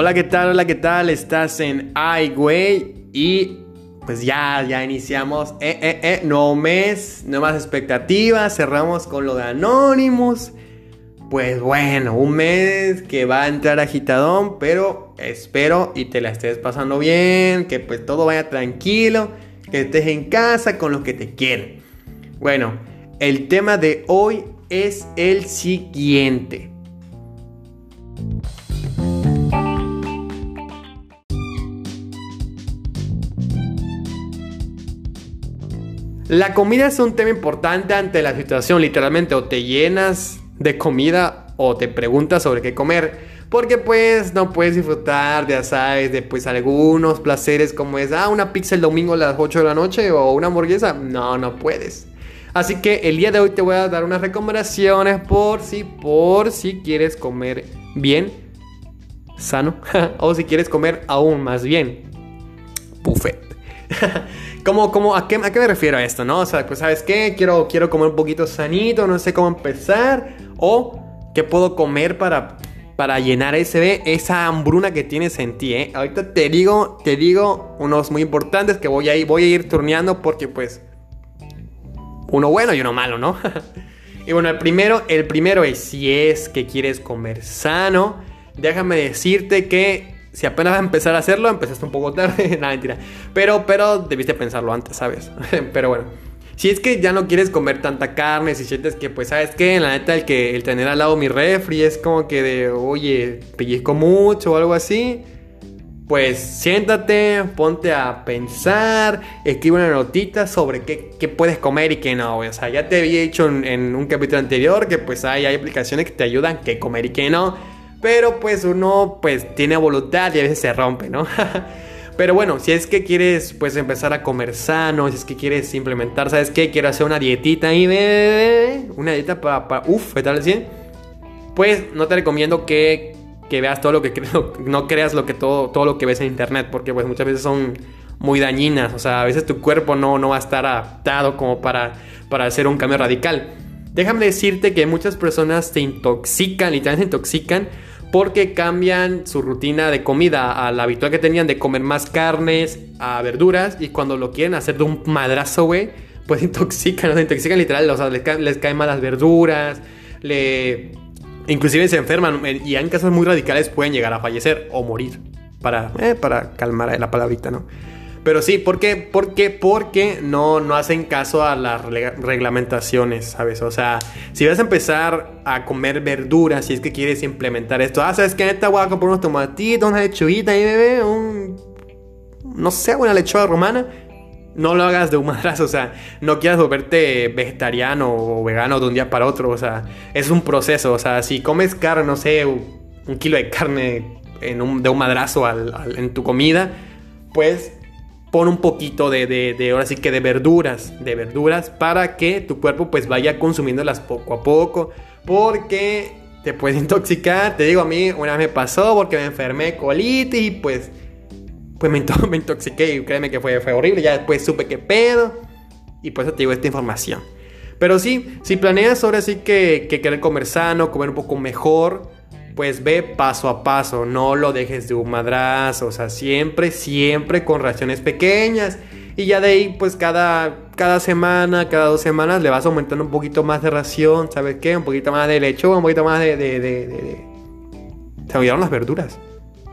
Hola, ¿qué tal? Hola, ¿qué tal? Estás en iWay y pues ya, ya iniciamos. Eh, eh, eh, nuevo mes, nuevas expectativas. Cerramos con lo de Anonymous. Pues bueno, un mes que va a entrar agitadón, pero espero y te la estés pasando bien, que pues todo vaya tranquilo, que estés en casa con los que te quieren. Bueno, el tema de hoy es el siguiente. La comida es un tema importante ante la situación, literalmente, o te llenas de comida o te preguntas sobre qué comer. Porque pues no puedes disfrutar, ya sabes, de pues algunos placeres como es, ah, una pizza el domingo a las 8 de la noche o una hamburguesa. No, no puedes. Así que el día de hoy te voy a dar unas recomendaciones por si, por si quieres comer bien, sano, o si quieres comer aún más bien. Buffet. ¿Cómo, cómo, a, qué, ¿A qué me refiero a esto, no? O sea, pues, ¿sabes qué? Quiero, quiero comer un poquito sanito, no sé cómo empezar. O, ¿qué puedo comer para, para llenar ese, esa hambruna que tienes en ti, eh? Ahorita te digo, te digo unos muy importantes que voy a ir, voy a ir turneando porque, pues, uno bueno y uno malo, ¿no? y bueno, el primero, el primero es si es que quieres comer sano, déjame decirte que si apenas vas a empezar a hacerlo, empezaste un poco tarde. Nada, mentira. Pero, pero debiste pensarlo antes, ¿sabes? pero bueno. Si es que ya no quieres comer tanta carne, si sientes que, pues, ¿sabes qué? La neta, el, tener al lado mi refri es como que de, oye, pellizco mucho o algo así. Pues siéntate, ponte a pensar, escribe una notita sobre qué, puedes comer y qué no. O sea, ya te había dicho en, en un capítulo anterior que pues hay, hay aplicaciones que te ayudan qué comer y qué no. Pero pues uno pues tiene voluntad y a veces se rompe, ¿no? Pero bueno, si es que quieres pues empezar a comer sano, si es que quieres implementar, ¿sabes qué? Quiero hacer una dietita ahí, una dieta para, para uff, ¿qué tal 100? Pues no te recomiendo que, que veas todo lo que no creas lo que todo, todo lo que ves en internet, porque pues muchas veces son muy dañinas, o sea, a veces tu cuerpo no, no va a estar adaptado como para, para hacer un cambio radical. Déjame decirte que muchas personas se intoxican, literalmente se intoxican porque cambian su rutina de comida a la habitual que tenían de comer más carnes, a verduras, y cuando lo quieren hacer de un madrazo, güey, pues intoxican, se intoxican literal, o sea, les, caen mal las verduras, le... Inclusive se enferman y en casos muy radicales pueden llegar a fallecer o morir. Para, eh, para calmar la palabrita, ¿no? Pero sí, ¿por qué? ¿Por qué? Porque no, no hacen caso a las reglamentaciones, ¿sabes? O sea, si vas a empezar a comer verduras, si es que quieres implementar esto, ah, ¿sabes qué? Neta voy a comprar unos tomatitos, una lechuguita y bebé, un... No sé, una lechuga romana. No lo hagas de un madrazo, o sea, no quieras volverte vegetariano o vegano de un día para otro, o sea, es un proceso, o sea, si comes carne, no sé, un kilo de carne en un, de un madrazo en tu comida, pues pon un poquito de, de, ahora sí que de verduras, de verduras para que tu cuerpo pues vaya consumiéndolas poco a poco, porque te puedes intoxicar, te digo a mí, una vez me pasó porque me enfermé colitis y pues, pues me, intoxiqué y créeme que fue, fue horrible, ya después supe qué pedo y por eso te digo esta información. Pero sí, si planeas ahora sí que, que querer comer sano, comer un poco mejor, pues ve paso a paso, no lo dejes de un madrazo, o sea, siempre, siempre con raciones pequeñas. Y ya de ahí, pues cada, cada semana, cada dos semanas le vas aumentando un poquito más de ración, ¿sabes qué? Un poquito más de lechuga, un poquito más de... de, de, Se olvidaron las verduras.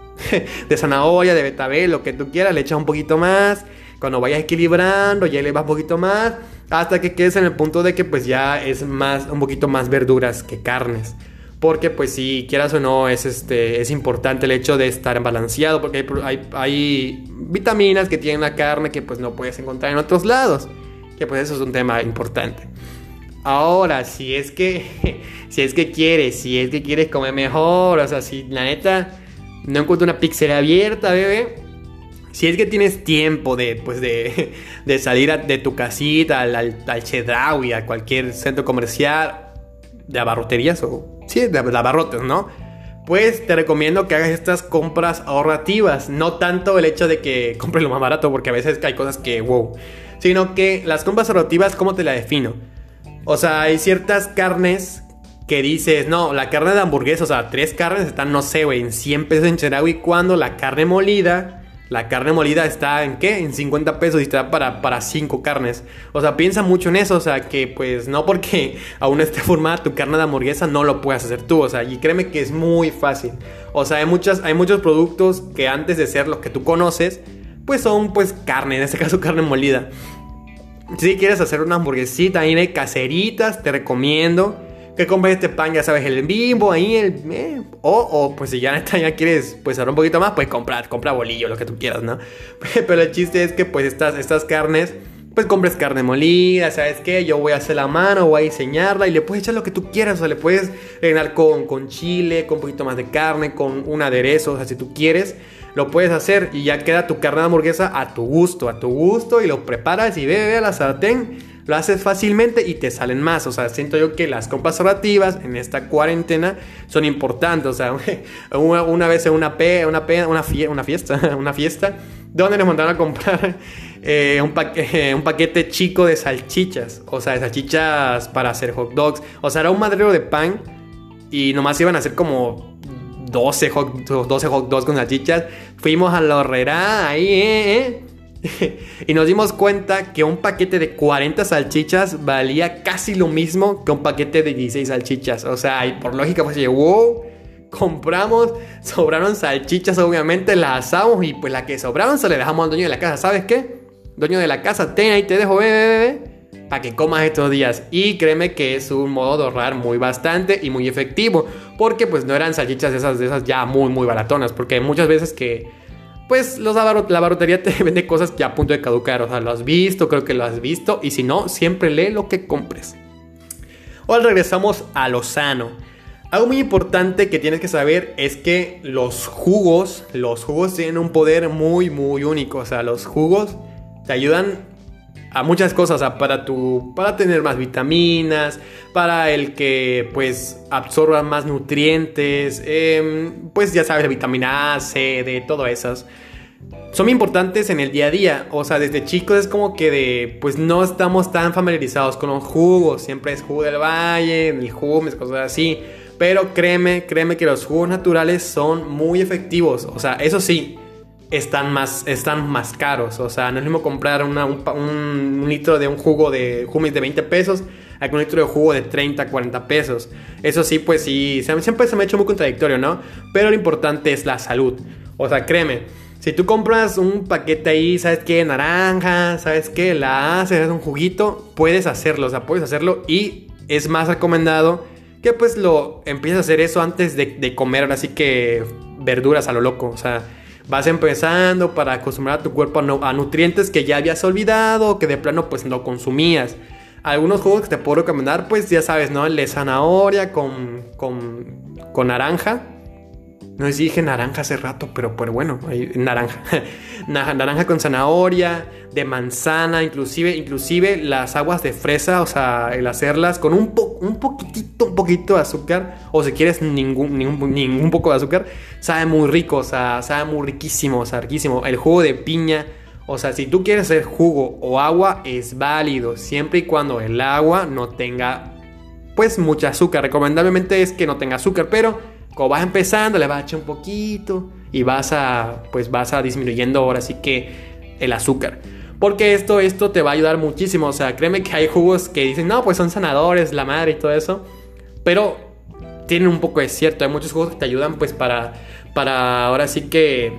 de zanahoria, de betabel, lo que tú quieras, le echas un poquito más. Cuando vayas equilibrando, ya le vas un poquito más. Hasta que quedes en el punto de que pues ya es más, un poquito más verduras que carnes porque pues si quieras o no es, este, es importante el hecho de estar balanceado porque hay, hay, vitaminas que tienen la carne que pues no puedes encontrar en otros lados, que pues eso es un tema importante. Ahora, si es que, si es que quieres, si es que quieres comer mejor, o sea, si la neta no encuentro una pizzería abierta, bebé, si es que tienes tiempo de, pues de, de salir de tu casita al, al, al a cualquier centro comercial, de abarroterías o sí, de, abarrotes, ¿no? Pues te recomiendo que hagas estas compras ahorrativas, no tanto el hecho de que compres lo más barato, porque a veces hay cosas que, wow, sino que las compras ahorrativas, ¿cómo te la defino? O sea, hay ciertas carnes que dices, no, la carne de hamburguesa, o sea, tres carnes están, no sé, güey, en 100 pesos en Chedraui, cuando la carne molida, la carne molida está en qué? En 50 pesos y está para, para cinco carnes. O sea, piensa mucho en eso, o sea, que pues no porque aún esté formada tu carne de hamburguesa no lo puedes hacer tú, o sea, y créeme que es muy fácil. O sea, hay, muchas, hay muchos productos que antes de ser lo que tú conoces, pues son pues carne, en este caso carne molida. Si quieres hacer una hamburguesita ahí de caseritas, te recomiendo que compres este pan, ya sabes, el bimbo ahí, el... Eh, o, o, pues si ya ya quieres pues hacer un poquito más, pues comprar, compra bolillo, lo que tú quieras, ¿no? Pero el chiste es que pues estas, estas carnes, pues compres carne molida, ¿sabes qué? Yo voy a hacer la mano, voy a diseñarla y le puedes echar lo que tú quieras, o sea, le puedes rellenar con, con chile, con un poquito más de carne, con un aderezo, o sea, si tú quieres, lo puedes hacer y ya queda tu carne de hamburguesa a tu gusto, a tu gusto y lo preparas y ve, ve a la sartén lo haces fácilmente y te salen más. O sea, siento yo que las compras relativas en esta cuarentena son importantes. O sea, una, vez en una, pe, una, una, fiesta, una fiesta, donde nos mandaron a comprar eh, un, un, paquete chico de salchichas. O sea, de salchichas para hacer hot dogs. O sea, era un madrero de pan y nomás iban a hacer como 12 hot, 12 hot dogs con salchichas. Fuimos a la horrera ahí, eh, eh y nos dimos cuenta que un paquete de 40 salchichas valía casi lo mismo que un paquete de 16 salchichas. O sea, y por lógica pues wow, compramos, sobraron salchichas, obviamente las asamos y pues la que sobraron se le dejamos al dueño de la casa. ¿Sabes qué? Dueño de la casa, ten ahí, te dejo, bebé, para que comas estos días. Y créeme que es un modo de ahorrar muy bastante y muy efectivo. Porque pues no eran salchichas esas, de esas ya muy, muy baratonas. Porque muchas veces que pues los la barotería te vende cosas que a punto de caducar. O sea, lo has visto, creo que lo has visto. Y si no, siempre lee lo que compres. Ahora regresamos a lo sano. Algo muy importante que tienes que saber es que los jugos, los jugos tienen un poder muy, muy único. O sea, los jugos te ayudan a muchas cosas, para, tu, para tener más vitaminas, para el que pues absorba más nutrientes, em, pues ya sabes, vitamina A, C, D, todas esas. Son importantes en el día a día, o sea, desde chicos es como que de, pues no estamos tan familiarizados con los jugos, siempre es jugo del valle, el jumes, cosas así. Pero créeme, créeme que los jugos naturales son muy efectivos, o sea, eso sí, están más, están más caros. O sea, no es mismo comprar un, litro de un jugo de humis de 20 pesos a un litro de jugo de 30, 40 pesos. Eso sí, pues sí, siempre se me ha hecho muy contradictorio, ¿no? Pero lo importante es la salud. O sea, créeme, si tú compras un paquete ahí, ¿sabes qué? Naranja, ¿sabes qué? La haces un juguito, puedes hacerlo, o sea, puedes hacerlo y es más recomendado que pues lo empieces a hacer eso antes de, de comer, así que verduras a lo loco, o sea vas empezando para acostumbrar a tu cuerpo a, nutrientes que ya habías olvidado que de plano pues no consumías. Algunos jugos que te puedo recomendar, pues ya sabes, ¿no? El de zanahoria con, con, con naranja no si dije naranja hace rato, pero, pero bueno, naranja. naranja con zanahoria, de manzana, inclusive, inclusive las aguas de fresa, o sea, el hacerlas con un, un poquitito, un poquito de azúcar, o si quieres ningún, ningún, ningún poco de azúcar, sabe muy rico, o sea, sabe muy riquísimo, o sea, riquísimo. El jugo de piña, o sea, si tú quieres hacer jugo o agua, es válido, siempre y cuando el agua no tenga, pues, mucha azúcar. Recomendablemente es que no tenga azúcar, pero como vas empezando, le vas a echar un poquito y vas a, pues vas a disminuyendo ahora sí que el azúcar. Porque esto, esto te va a ayudar muchísimo. O sea, créeme que hay jugos que dicen, no, pues son sanadores, la madre y todo eso. Pero tienen un poco de cierto. Hay muchos jugos que te ayudan pues para, para ahora sí que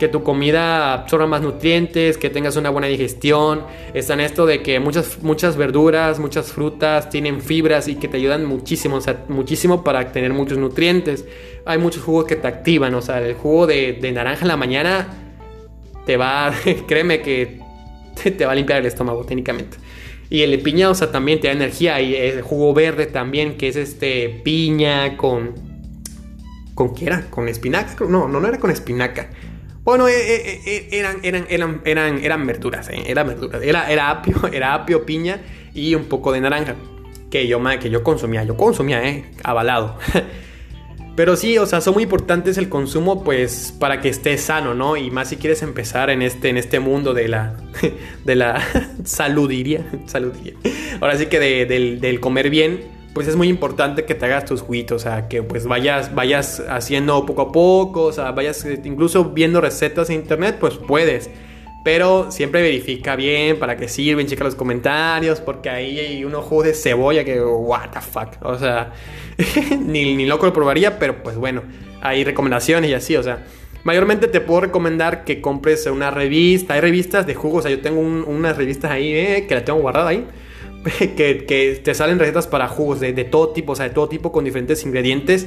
que tu comida absorba más nutrientes, que tengas una buena digestión. Está en esto de que muchas, muchas verduras, muchas frutas tienen fibras y que te ayudan muchísimo, o sea, muchísimo para tener muchos nutrientes. Hay muchos jugos que te activan, o sea, el jugo de, naranja en la mañana te va, créeme que te, va a limpiar el estómago técnicamente. Y el de piña, o sea, también te da energía. Y el jugo verde también, que es este piña con. ¿Con qué era? ¿Con espinaca? No, no, no era con espinaca. Bueno, eh, eh, eh, eran, eran, eran, eran, verduras, eran verduras. Era, era, apio, era apio, piña y un poco de naranja. Que yo, que yo consumía, yo consumía, eh, avalado. Pero sí, o sea, son muy importantes el consumo, pues, para que estés sano, ¿no? Y más si quieres empezar en este, en este mundo de la, de la saludiría, saludiría. Ahora sí que del, del comer bien, pues es muy importante que te hagas tus juguitos, o sea, que pues vayas, vayas haciendo poco a poco, o sea, vayas incluso viendo recetas en internet, pues puedes. Pero siempre verifica bien para qué sirven, checa los comentarios, porque ahí hay unos jugos de cebolla que, what the fuck, o sea, ni, loco lo probaría, pero pues bueno, hay recomendaciones y así, o sea, mayormente te puedo recomendar que compres una revista, hay revistas de jugos, o sea, yo tengo unas revistas ahí eh, que las tengo guardadas ahí, que, que, te salen recetas para jugos de, de, todo tipo, o sea, de todo tipo con diferentes ingredientes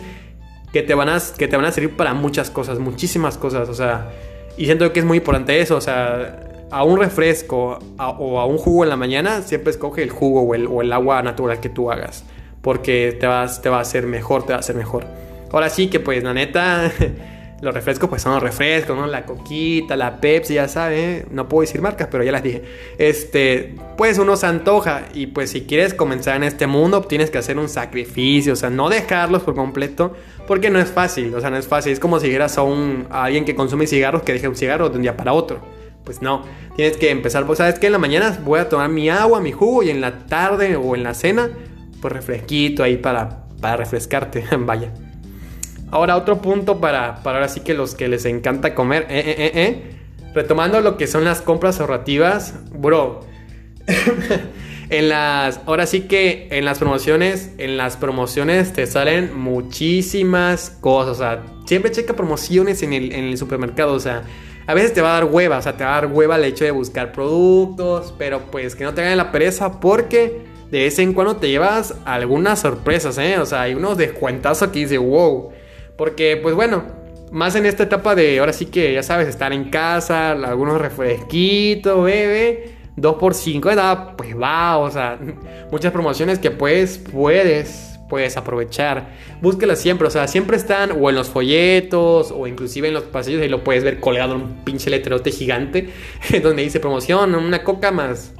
que te, van a, que te van a servir para muchas cosas, muchísimas cosas, o sea y siento que es muy importante eso, o sea, a un refresco o a un jugo en la mañana, siempre escoge el jugo o el, o el, agua natural que tú hagas. Porque te, vas, te va a hacer mejor, te va a hacer mejor. Ahora sí que pues la neta, los refrescos pues son los refrescos, ¿no? La coquita, la Pepsi, ya sabes, no puedo decir marcas, pero ya las dije. Este, pues uno se antoja y pues si quieres comenzar en este mundo tienes que hacer un sacrificio, o sea, no dejarlos por completo, porque no es fácil, o sea, no es fácil. Es como si dijeras a, un, alguien que consume cigarros que deje un cigarro de un día para otro. Pues no, tienes que empezar, pues sabes que en la mañana voy a tomar mi agua, mi jugo y en la tarde o en la cena, pues refresquito ahí para, para refrescarte, vaya. Ahora otro punto para, para ahora sí que los que les encanta comer, eh, eh, eh, eh. retomando lo que son las compras ahorrativas, bro. En las, ahora sí que en las promociones, en las promociones te salen muchísimas cosas. O sea, siempre checa promociones en el, supermercado. O sea, a veces te va a dar hueva. O sea, te va a dar hueva el hecho de buscar productos. Pero pues que no te hagan la pereza porque de vez en cuando te llevas algunas sorpresas, ¿eh? O sea, hay unos descuentazos que dice, wow. Porque pues bueno, más en esta etapa de ahora sí que ya sabes, estar en casa, algunos refresquitos, bebé 2 por 5 edad, pues va, o sea, muchas promociones que puedes, puedes, puedes aprovechar. Búsquelas siempre, o sea, siempre están o en los folletos o inclusive en los pasillos y lo puedes ver colgado en un pinche letrerote gigante donde dice promoción, una coca más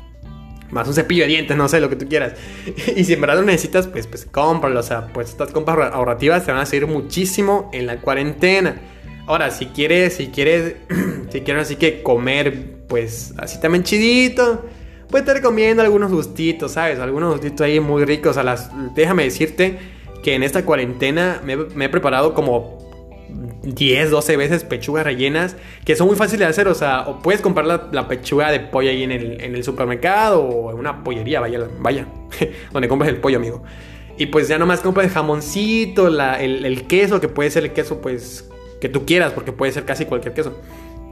más un cepillo de dientes, no sé, lo que tú quieras. Y si en verdad lo necesitas, pues, pues cómpralo. O sea, pues estas compras ahorrativas te van a servir muchísimo en la cuarentena. Ahora, si quieres, si quieres, si quieres así que comer, pues así también chidito, pues te recomiendo algunos gustitos, ¿sabes? Algunos gustitos ahí muy ricos. A las, déjame decirte que en esta cuarentena me, he preparado como 10, 12 veces pechugas rellenas que son muy fáciles de hacer. O sea, o puedes comprar la, pechuga de pollo ahí en el, en el, supermercado o en una pollería, vaya, vaya, donde compras el pollo, amigo. Y pues ya nomás compras el jamoncito, el, el, queso, que puede ser el queso, pues que tú quieras, porque puede ser casi cualquier queso.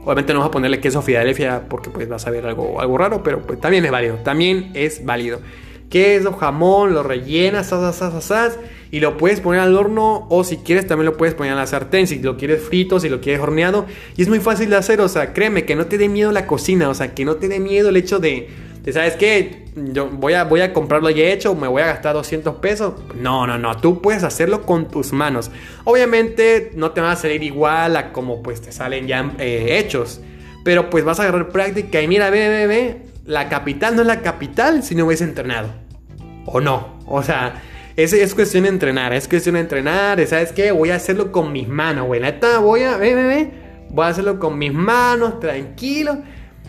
Obviamente no vas a ponerle queso Filadelfia porque pues vas a ver algo, algo raro, pero pues también es válido, también es válido. Queso, jamón, lo rellenas, asas, y lo puedes poner al horno o si quieres también lo puedes poner en la sartén, si lo quieres frito, si lo quieres horneado. Y es muy fácil de hacer, o sea, créeme, que no te dé miedo la cocina, o sea, que no te dé miedo el hecho de ¿sabes qué? Yo voy a, voy a comprarlo ya hecho, me voy a gastar 200 pesos. No, no, no, tú puedes hacerlo con tus manos. Obviamente no te van a salir igual a como pues te salen ya eh, hechos. Pero pues vas a agarrar práctica y mira, ve, ve, ve, la capital no es la capital si no hubiese entrenado. O no, o sea... Es, es cuestión de entrenar, es cuestión de entrenar, ¿sabes qué? Voy a hacerlo con mis manos, güey. Neta, voy a, ve, ve, ve, voy a hacerlo con mis manos, tranquilo.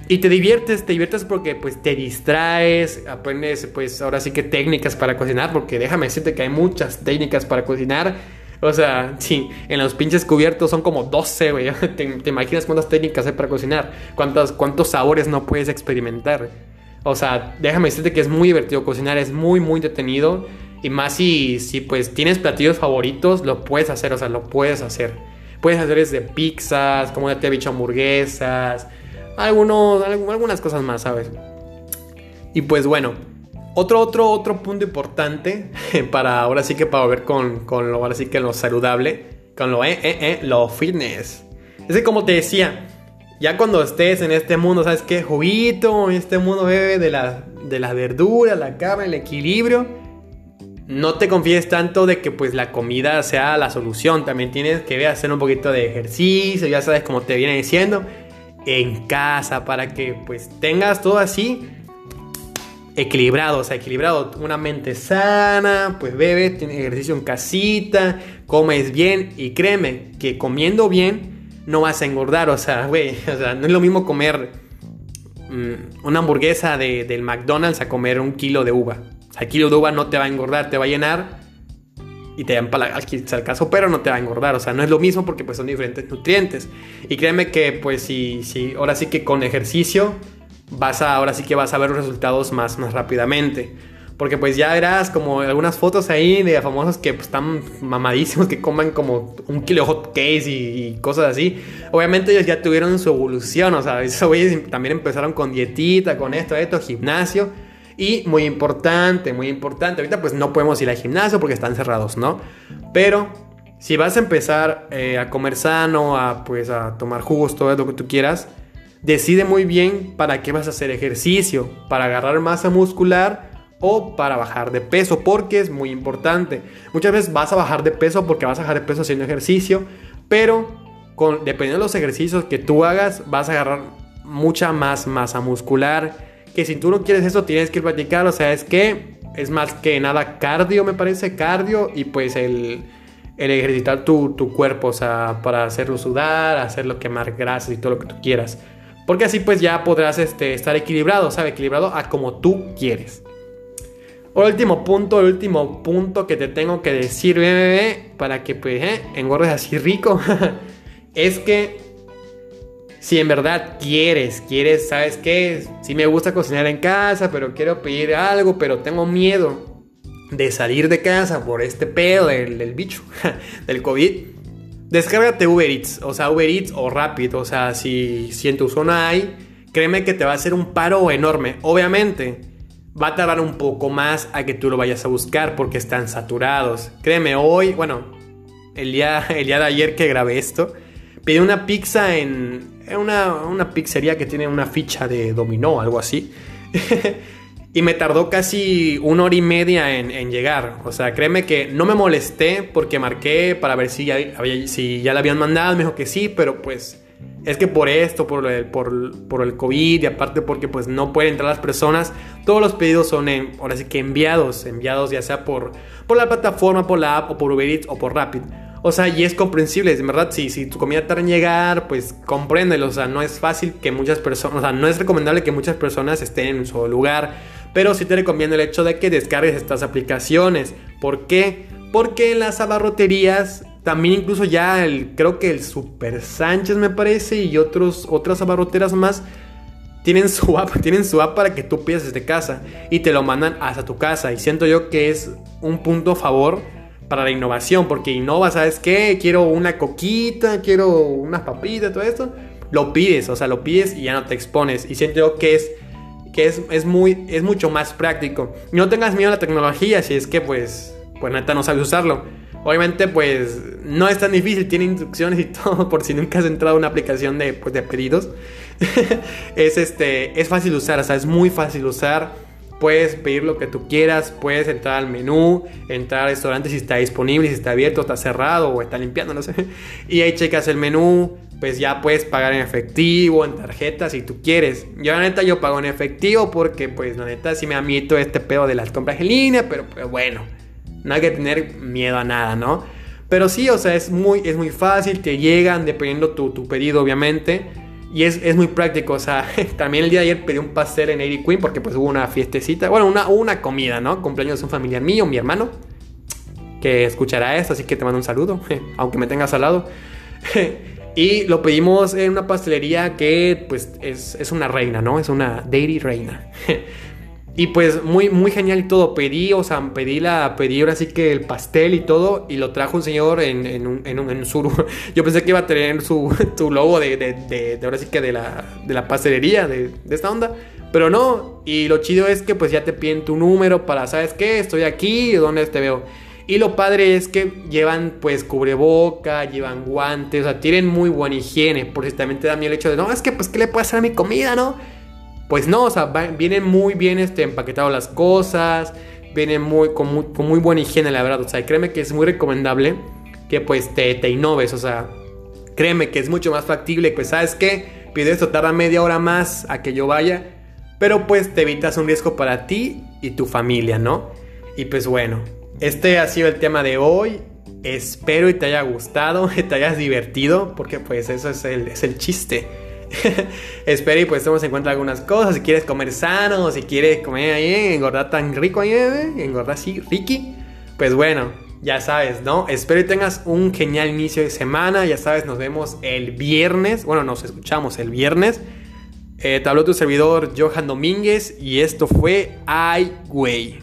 Y te diviertes, te diviertes porque pues te distraes, aprendes pues ahora sí que técnicas para cocinar, porque déjame decirte que hay muchas técnicas para cocinar. O sea, sí, en los pinches cubiertos son como 12, güey. ¿Te, imaginas cuántas técnicas hay para cocinar? ¿Cuántos, ¿Cuántos sabores no puedes experimentar? O sea, déjame decirte que es muy divertido cocinar, es muy, muy detenido. Y más si, si pues tienes platillos favoritos, lo puedes hacer, o sea, lo puedes hacer. Puedes hacer desde pizzas, como ya te he dicho, hamburguesas algunos, algunas cosas más, ¿sabes? Y pues bueno, otro, otro, otro punto importante para ahora sí que para ver con, con lo, ahora sí que lo saludable, con lo, eh, eh, eh, lo fitness. Es que como te decía, ya cuando estés en este mundo, ¿sabes qué? Juguito, en este mundo bebe de la, de la verdura, la carne, el equilibrio. No te confíes tanto de que pues la comida sea la solución. También tienes que hacer un poquito de ejercicio, ya sabes como te viene diciendo en casa para que pues tengas todo así equilibrado, o sea, equilibrado, una mente sana, pues bebe, tienes ejercicio en casita, comes bien y créeme que comiendo bien no vas a engordar, o sea, güey, o sea, no es lo mismo comer mm, una hamburguesa de, del McDonald's a comer un kilo de uva. el kilo de uva no te va a engordar, te va a llenar y te va a empalagar, al caso, pero no te va a engordar. O sea, no es lo mismo porque pues son diferentes nutrientes. Y créeme que pues si, si ahora sí que con ejercicio vas a, ahora sí que vas a ver los resultados más, más rápidamente. Porque pues ya verás como algunas fotos ahí de famosos que pues, están mamadísimos, que coman como un kilo hot cakes y, cosas así. Obviamente ellos ya tuvieron su evolución, o sea, esos güeyes también empezaron con dietita, con esto, esto, gimnasio. Y muy importante, muy importante, ahorita pues no podemos ir al gimnasio porque están cerrados, ¿no? Pero si vas a empezar eh, a comer sano, a pues a tomar jugos, todo lo que tú quieras, decide muy bien para qué vas a hacer ejercicio, para agarrar masa muscular o para bajar de peso, porque es muy importante. Muchas veces vas a bajar de peso porque vas a bajar de peso haciendo ejercicio, pero con, dependiendo de los ejercicios que tú hagas, vas a agarrar mucha más masa muscular. Que si tú no quieres eso, tienes que practicar. O sea, es que es más que nada cardio, me parece, cardio y pues el, el ejercitar tu, tu, cuerpo, o sea, para hacerlo sudar, hacerlo quemar grasas y todo lo que tú quieras. Porque así pues ya podrás este, estar equilibrado, ¿sabes? Equilibrado a como tú quieres. Último punto, el último punto que te tengo que decir, bebé, para que pues eh, engordes así rico, es que si en verdad quieres, quieres, ¿sabes qué? Si me gusta cocinar en casa, pero quiero pedir algo, pero tengo miedo de salir de casa por este pedo del, bicho, del COVID. Descárgate Uber Eats, o sea, Uber Eats o Rapid, o sea, si, si en tu zona hay, créeme que te va a hacer un paro enorme. Obviamente, va a tardar un poco más a que tú lo vayas a buscar porque están saturados. Créeme, hoy, bueno, el día, el día de ayer que grabé esto, pedí una pizza en, una, una pizzería que tiene una ficha de dominó, algo así. y me tardó casi una hora y media en, llegar. O sea, créeme que no me molesté porque marqué para ver si ya, si ya la habían mandado. Me dijo que sí, pero pues es que por esto, por el, por, el COVID y aparte porque pues no pueden entrar las personas, todos los pedidos son ahora sí que enviados, enviados ya sea por, por la plataforma, por la app o por Uber Eats o por Rapid. O sea, y es comprensible, en verdad, si, si tu comida tarda en llegar, pues compréndelo, o sea, no es fácil que muchas personas, o sea, no es recomendable que muchas personas estén en su lugar, pero sí te recomiendo el hecho de que descargues estas aplicaciones. ¿Por qué? Porque en las abarroterías también incluso ya el, creo que el Super Sánchez me parece y otros, otras abarroteras más tienen su app, tienen su app para que tú pidas desde casa y te lo mandan hasta tu casa. Y siento yo que es un punto favor para la innovación, porque innova, ¿sabes qué? Quiero una coquita, quiero unas papitas, todo esto. Lo pides, o sea, lo pides y ya no te expones. Y siento yo que es que es, es, muy, es mucho más práctico. Y no tengas miedo a la tecnología si es que pues, pues neta no sabes usarlo. Obviamente, pues no es tan difícil, tiene instrucciones y todo, por si nunca has entrado a una aplicación de, pues, de pedidos. es, este, es fácil usar, o sea, es muy fácil usar. Puedes pedir lo que tú quieras, puedes entrar al menú, entrar al restaurante si está disponible, si está abierto, está cerrado o está limpiando, no sé. Y ahí checas el menú, pues ya puedes pagar en efectivo, en tarjeta, si tú quieres. Yo la neta yo pago en efectivo porque pues la neta sí me amito este pedo de las compras en línea, pero pues bueno no hay que tener miedo a nada, ¿no? Pero sí, o sea, es muy, es muy fácil, te llegan dependiendo tu, tu pedido, obviamente. Y es, es, muy práctico, o sea, también el día de ayer pedí un pastel en Airy Queen porque pues hubo una fiestecita, bueno, una, una comida, ¿no? Cumpleaños de un familiar mío, mi hermano, que escuchará esto, así que te mando un saludo, aunque me tengas al lado. y lo pedimos en una pastelería que pues es, es una reina, ¿no? Es una Dairy Reina. Y pues muy, muy genial y todo. Pedí, o sea, pedí la, pedí ahora sí que el pastel y todo. Y lo trajo un señor en, en un, en un, Yo pensé que iba a tener su, su logo de, de, de, ahora sí que de la, de la pastelería, de, de esta onda. Pero no. Y lo chido es que pues ya te piden tu número para, ¿sabes qué? Estoy aquí, ¿dónde te veo? Y lo padre es que llevan pues cubreboca, llevan guantes, o sea, tienen muy buena higiene. Por si también te da miedo el hecho de, no, es que pues, ¿qué le puede hacer a mi comida, no? Pues no, o sea, vienen muy bien este, empaquetado las cosas, vienen muy con, muy, buena higiene, la verdad. O sea, créeme que es muy recomendable que pues te, te innoves, o sea, créeme que es mucho más factible, pues sabes qué, pide esto, tarda media hora más a que yo vaya, pero pues te evitas un riesgo para ti y tu familia, ¿no? Y pues bueno, este ha sido el tema de hoy. Espero y te haya gustado, que te hayas divertido, porque pues eso es el, es el chiste espero y pues estemos en cuenta algunas cosas. Si quieres comer sano, si quieres comer ahí, engordar tan rico ahí, eh, engordar así, Ricky. Pues bueno, ya sabes, ¿no? Espero y tengas un genial inicio de semana. Ya sabes, nos vemos el viernes. Bueno, nos escuchamos el viernes. Eh, te habló tu servidor Johan Domínguez y esto fue Ay, güey.